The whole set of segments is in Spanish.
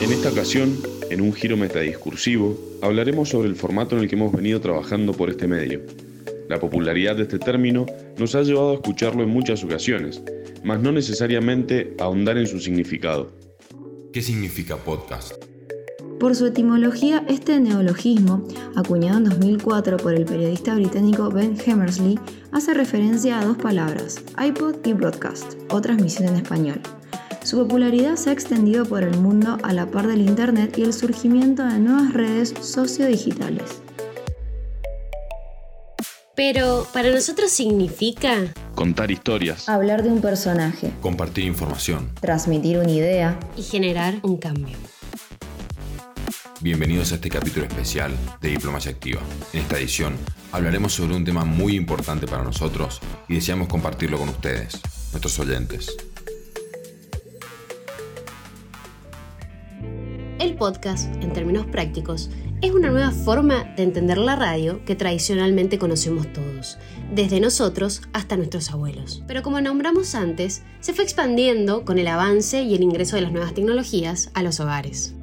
En esta ocasión, en un giro metadiscursivo, hablaremos sobre el formato en el que hemos venido trabajando por este medio. La popularidad de este término nos ha llevado a escucharlo en muchas ocasiones, mas no necesariamente ahondar en su significado. ¿Qué significa podcast? Por su etimología, este neologismo, acuñado en 2004 por el periodista británico Ben Hammersley, hace referencia a dos palabras, iPod y broadcast, o transmisión en español. Su popularidad se ha extendido por el mundo a la par del Internet y el surgimiento de nuevas redes sociodigitales. Pero para nosotros significa Contar historias. Hablar de un personaje, Compartir información. transmitir una idea, y generar un cambio. Bienvenidos a este capítulo especial de Diplomacia Activa. En esta edición hablaremos sobre un tema muy importante para nosotros y deseamos compartirlo con ustedes, nuestros oyentes. El podcast, en términos prácticos, es una nueva forma de entender la radio que tradicionalmente conocemos todos, desde nosotros hasta nuestros abuelos. Pero como nombramos antes, se fue expandiendo con el avance y el ingreso de las nuevas tecnologías a los hogares.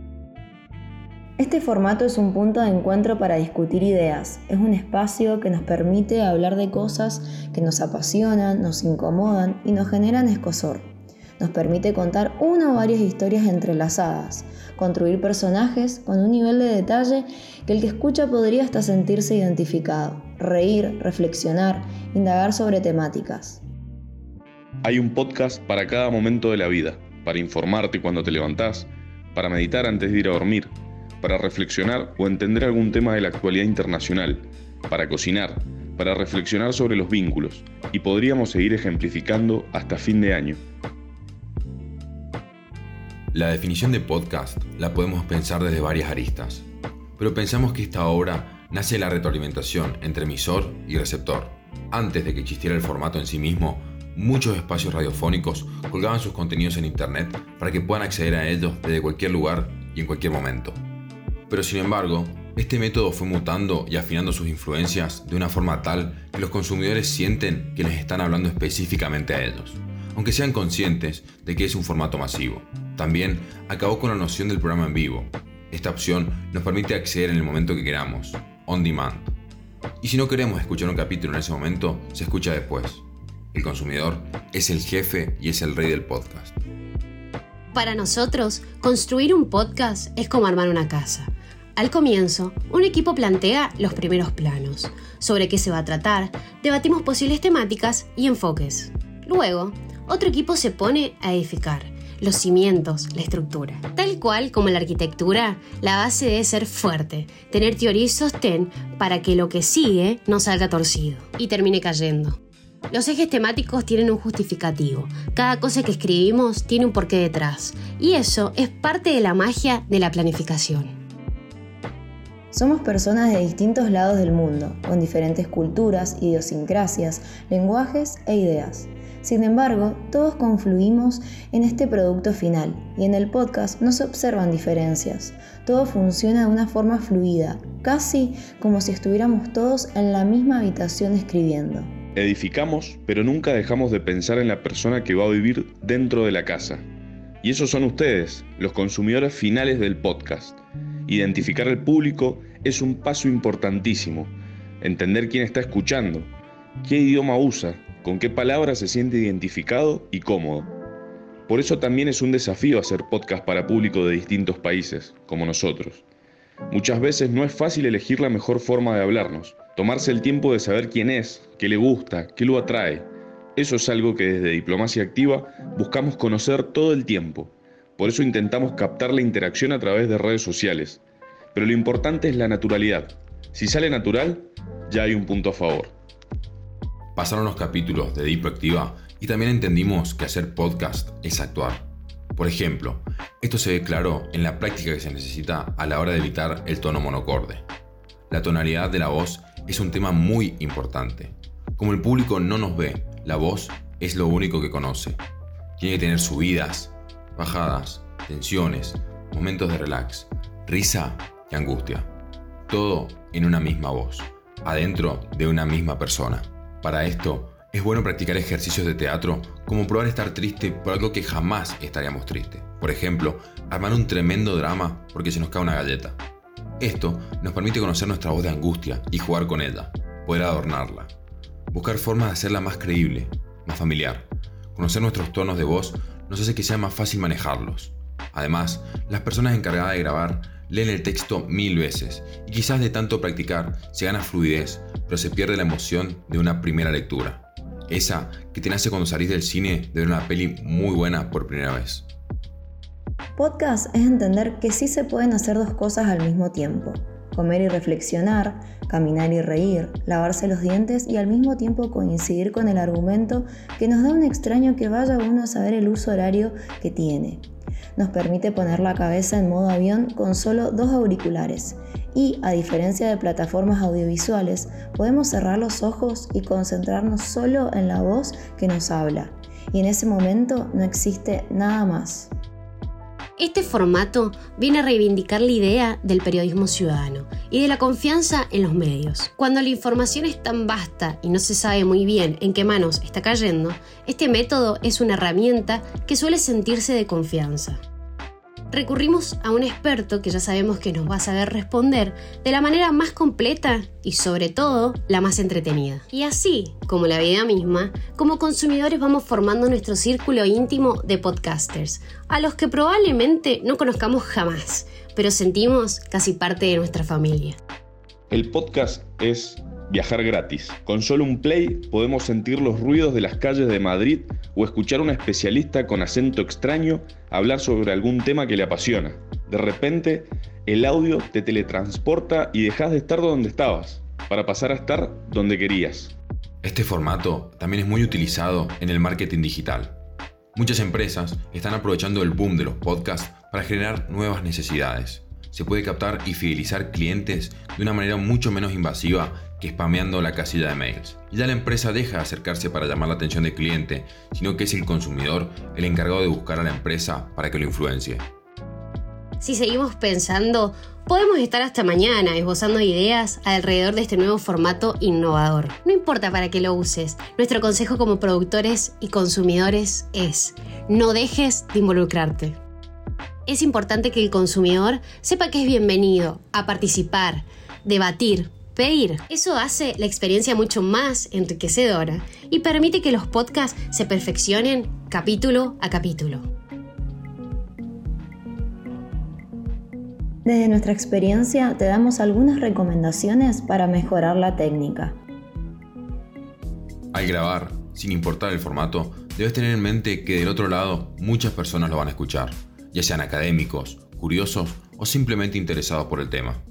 Este formato es un punto de encuentro para discutir ideas. Es un espacio que nos permite hablar de cosas que nos apasionan, nos incomodan y nos generan escosor. Nos permite contar una o varias historias entrelazadas, construir personajes con un nivel de detalle que el que escucha podría hasta sentirse identificado, reír, reflexionar, indagar sobre temáticas. Hay un podcast para cada momento de la vida, para informarte cuando te levantás, para meditar antes de ir a dormir, para reflexionar o entender algún tema de la actualidad internacional, para cocinar, para reflexionar sobre los vínculos, y podríamos seguir ejemplificando hasta fin de año. La definición de podcast la podemos pensar desde varias aristas, pero pensamos que esta obra nace de la retroalimentación entre emisor y receptor. Antes de que existiera el formato en sí mismo, muchos espacios radiofónicos colgaban sus contenidos en Internet para que puedan acceder a ellos desde cualquier lugar y en cualquier momento. Pero sin embargo, este método fue mutando y afinando sus influencias de una forma tal que los consumidores sienten que les están hablando específicamente a ellos, aunque sean conscientes de que es un formato masivo. También acabó con la noción del programa en vivo. Esta opción nos permite acceder en el momento que queramos, on demand. Y si no queremos escuchar un capítulo en ese momento, se escucha después. El consumidor es el jefe y es el rey del podcast. Para nosotros, construir un podcast es como armar una casa. Al comienzo, un equipo plantea los primeros planos, sobre qué se va a tratar, debatimos posibles temáticas y enfoques. Luego, otro equipo se pone a edificar los cimientos, la estructura. Tal cual como la arquitectura, la base debe ser fuerte, tener teoría y sostén para que lo que sigue no salga torcido y termine cayendo. Los ejes temáticos tienen un justificativo. Cada cosa que escribimos tiene un porqué detrás. Y eso es parte de la magia de la planificación. Somos personas de distintos lados del mundo, con diferentes culturas, idiosincrasias, lenguajes e ideas. Sin embargo, todos confluimos en este producto final y en el podcast no se observan diferencias. Todo funciona de una forma fluida, casi como si estuviéramos todos en la misma habitación escribiendo. Edificamos, pero nunca dejamos de pensar en la persona que va a vivir dentro de la casa. Y esos son ustedes, los consumidores finales del podcast. Identificar al público es un paso importantísimo. Entender quién está escuchando, qué idioma usa, con qué palabras se siente identificado y cómodo. Por eso también es un desafío hacer podcast para público de distintos países, como nosotros. Muchas veces no es fácil elegir la mejor forma de hablarnos, tomarse el tiempo de saber quién es, qué le gusta, qué lo atrae. Eso es algo que desde Diplomacia Activa buscamos conocer todo el tiempo. Por eso intentamos captar la interacción a través de redes sociales. Pero lo importante es la naturalidad. Si sale natural, ya hay un punto a favor. Pasaron los capítulos de Deep Activa y también entendimos que hacer podcast es actuar. Por ejemplo, esto se ve claro en la práctica que se necesita a la hora de evitar el tono monocorde. La tonalidad de la voz es un tema muy importante. Como el público no nos ve, la voz es lo único que conoce. Tiene que tener subidas, bajadas, tensiones, momentos de relax, risa y angustia. Todo en una misma voz, adentro de una misma persona. Para esto, Es bueno practicar ejercicios de teatro como probar estar triste por algo que jamás estaríamos tristes. Por ejemplo, armar un tremendo drama porque se nos cae una galleta. Esto nos permite conocer nuestra voz de angustia y jugar con ella, poder adornarla. Buscar formas de hacerla más creíble, más familiar. Conocer nuestros tonos de voz nos hace que sea más fácil manejarlos. Además, las personas encargadas de grabar leen el texto mil veces y quizás de tanto practicar se gana fluidez, pero se pierde la emoción de una primera lectura. Esa que te nace cuando salís del cine de ver una peli muy buena por primera vez. Podcast es entender que sí se pueden hacer dos cosas al mismo tiempo. Comer y reflexionar, caminar y reír, lavarse los dientes y al mismo tiempo coincidir con el argumento que nos da un extraño que vaya uno a saber el uso horario que tiene nos permite poner la cabeza en modo avión con solo dos auriculares y, a diferencia de plataformas audiovisuales, podemos cerrar los ojos y concentrarnos solo en la voz que nos habla. Y en ese momento no existe nada más. Este formato viene a reivindicar la idea del periodismo ciudadano y de la confianza en los medios. Cuando la información es tan vasta y no se sabe muy bien en qué manos está cayendo, este método es una herramienta que suele sentirse de confianza recurrimos a un experto que ya sabemos que nos va a saber responder de la manera más completa y sobre todo la más entretenida. Y así, como la vida misma, como consumidores vamos formando nuestro círculo íntimo de podcasters, a los que probablemente no conozcamos jamás, pero sentimos casi parte de nuestra familia. El podcast es viajar gratis. Con solo un play podemos sentir los ruidos de las calles de Madrid o escuchar a un especialista con acento extraño hablar sobre algún tema que le apasiona. De repente, el audio te teletransporta y dejas de estar donde estabas, para pasar a estar donde querías. Este formato también es muy utilizado en el marketing digital. Muchas empresas están aprovechando el boom de los podcasts para generar nuevas necesidades. Se puede captar y fidelizar clientes de una manera mucho menos invasiva que spameando la casilla de mails. Y ya la empresa deja de acercarse para llamar la atención del cliente, sino que es el consumidor el encargado de buscar a la empresa para que lo influencie. Si seguimos pensando, podemos estar hasta mañana esbozando ideas alrededor de este nuevo formato innovador. No importa para qué lo uses, nuestro consejo como productores y consumidores es, no dejes de involucrarte. Es importante que el consumidor sepa que es bienvenido a participar, debatir, pedir. Eso hace la experiencia mucho más enriquecedora y permite que los podcasts se perfeccionen capítulo a capítulo. Desde nuestra experiencia te damos algunas recomendaciones para mejorar la técnica. Al grabar, sin importar el formato, debes tener en mente que del otro lado muchas personas lo van a escuchar, ya sean académicos, curiosos o simplemente interesados por el tema.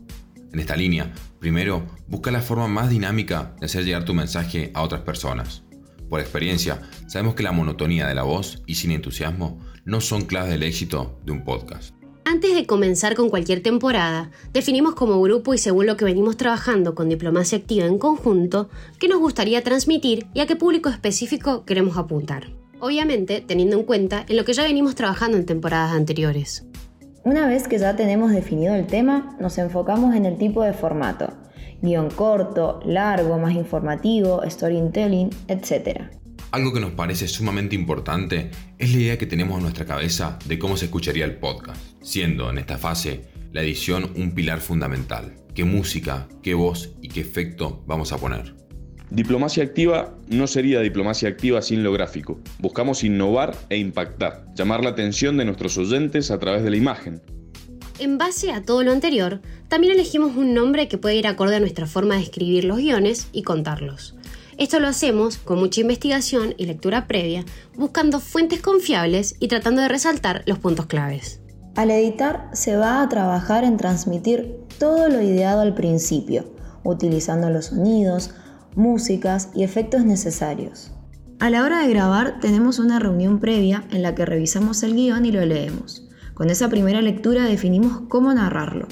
En esta línea, primero, busca la forma más dinámica de hacer llegar tu mensaje a otras personas. Por experiencia, sabemos que la monotonía de la voz y sin entusiasmo no son claves del éxito de un podcast. Antes de comenzar con cualquier temporada, definimos como grupo y según lo que venimos trabajando con Diplomacia Activa en conjunto, qué nos gustaría transmitir y a qué público específico queremos apuntar. Obviamente, teniendo en cuenta en lo que ya venimos trabajando en temporadas anteriores. Una vez que ya tenemos definido el tema, nos enfocamos en el tipo de formato, guion corto, largo, más informativo, storytelling, etc. Algo que nos parece sumamente importante es la idea que tenemos en nuestra cabeza de cómo se escucharía el podcast, siendo en esta fase la edición un pilar fundamental. ¿Qué música, qué voz y qué efecto vamos a poner? Diplomacia activa no sería diplomacia activa sin lo gráfico. Buscamos innovar e impactar, llamar la atención de nuestros oyentes a través de la imagen. En base a todo lo anterior, también elegimos un nombre que puede ir acorde a nuestra forma de escribir los guiones y contarlos. Esto lo hacemos con mucha investigación y lectura previa, buscando fuentes confiables y tratando de resaltar los puntos claves. Al editar se va a trabajar en transmitir todo lo ideado al principio, utilizando los sonidos, músicas y efectos necesarios. A la hora de grabar tenemos una reunión previa en la que revisamos el guion y lo leemos. Con esa primera lectura definimos cómo narrarlo.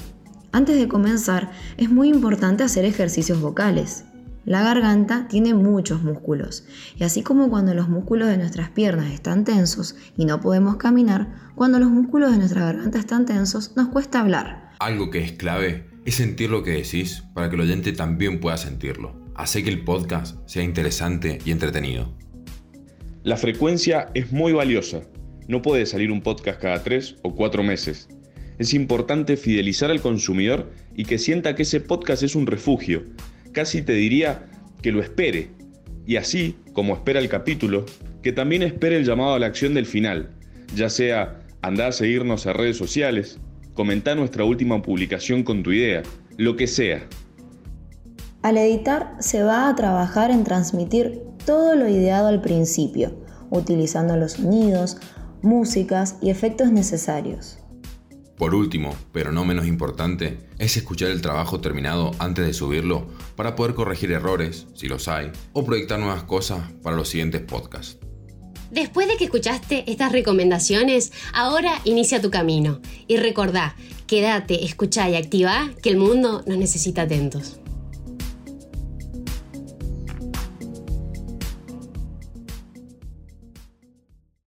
Antes de comenzar es muy importante hacer ejercicios vocales. La garganta tiene muchos músculos y así como cuando los músculos de nuestras piernas están tensos y no podemos caminar, cuando los músculos de nuestra garganta están tensos nos cuesta hablar. Algo que es clave es sentir lo que decís para que el oyente también pueda sentirlo. Hace que el podcast sea interesante y entretenido. La frecuencia es muy valiosa. No puede salir un podcast cada tres o cuatro meses. Es importante fidelizar al consumidor y que sienta que ese podcast es un refugio. Casi te diría que lo espere. Y así, como espera el capítulo, que también espere el llamado a la acción del final, ya sea andar a seguirnos a redes sociales, comentar nuestra última publicación con tu idea, lo que sea. Al editar se va a trabajar en transmitir todo lo ideado al principio, utilizando los sonidos, músicas y efectos necesarios. Por último, pero no menos importante, es escuchar el trabajo terminado antes de subirlo para poder corregir errores, si los hay, o proyectar nuevas cosas para los siguientes podcasts. Después de que escuchaste estas recomendaciones, ahora inicia tu camino. Y recordá, quédate, escuchá y activa que el mundo nos necesita atentos.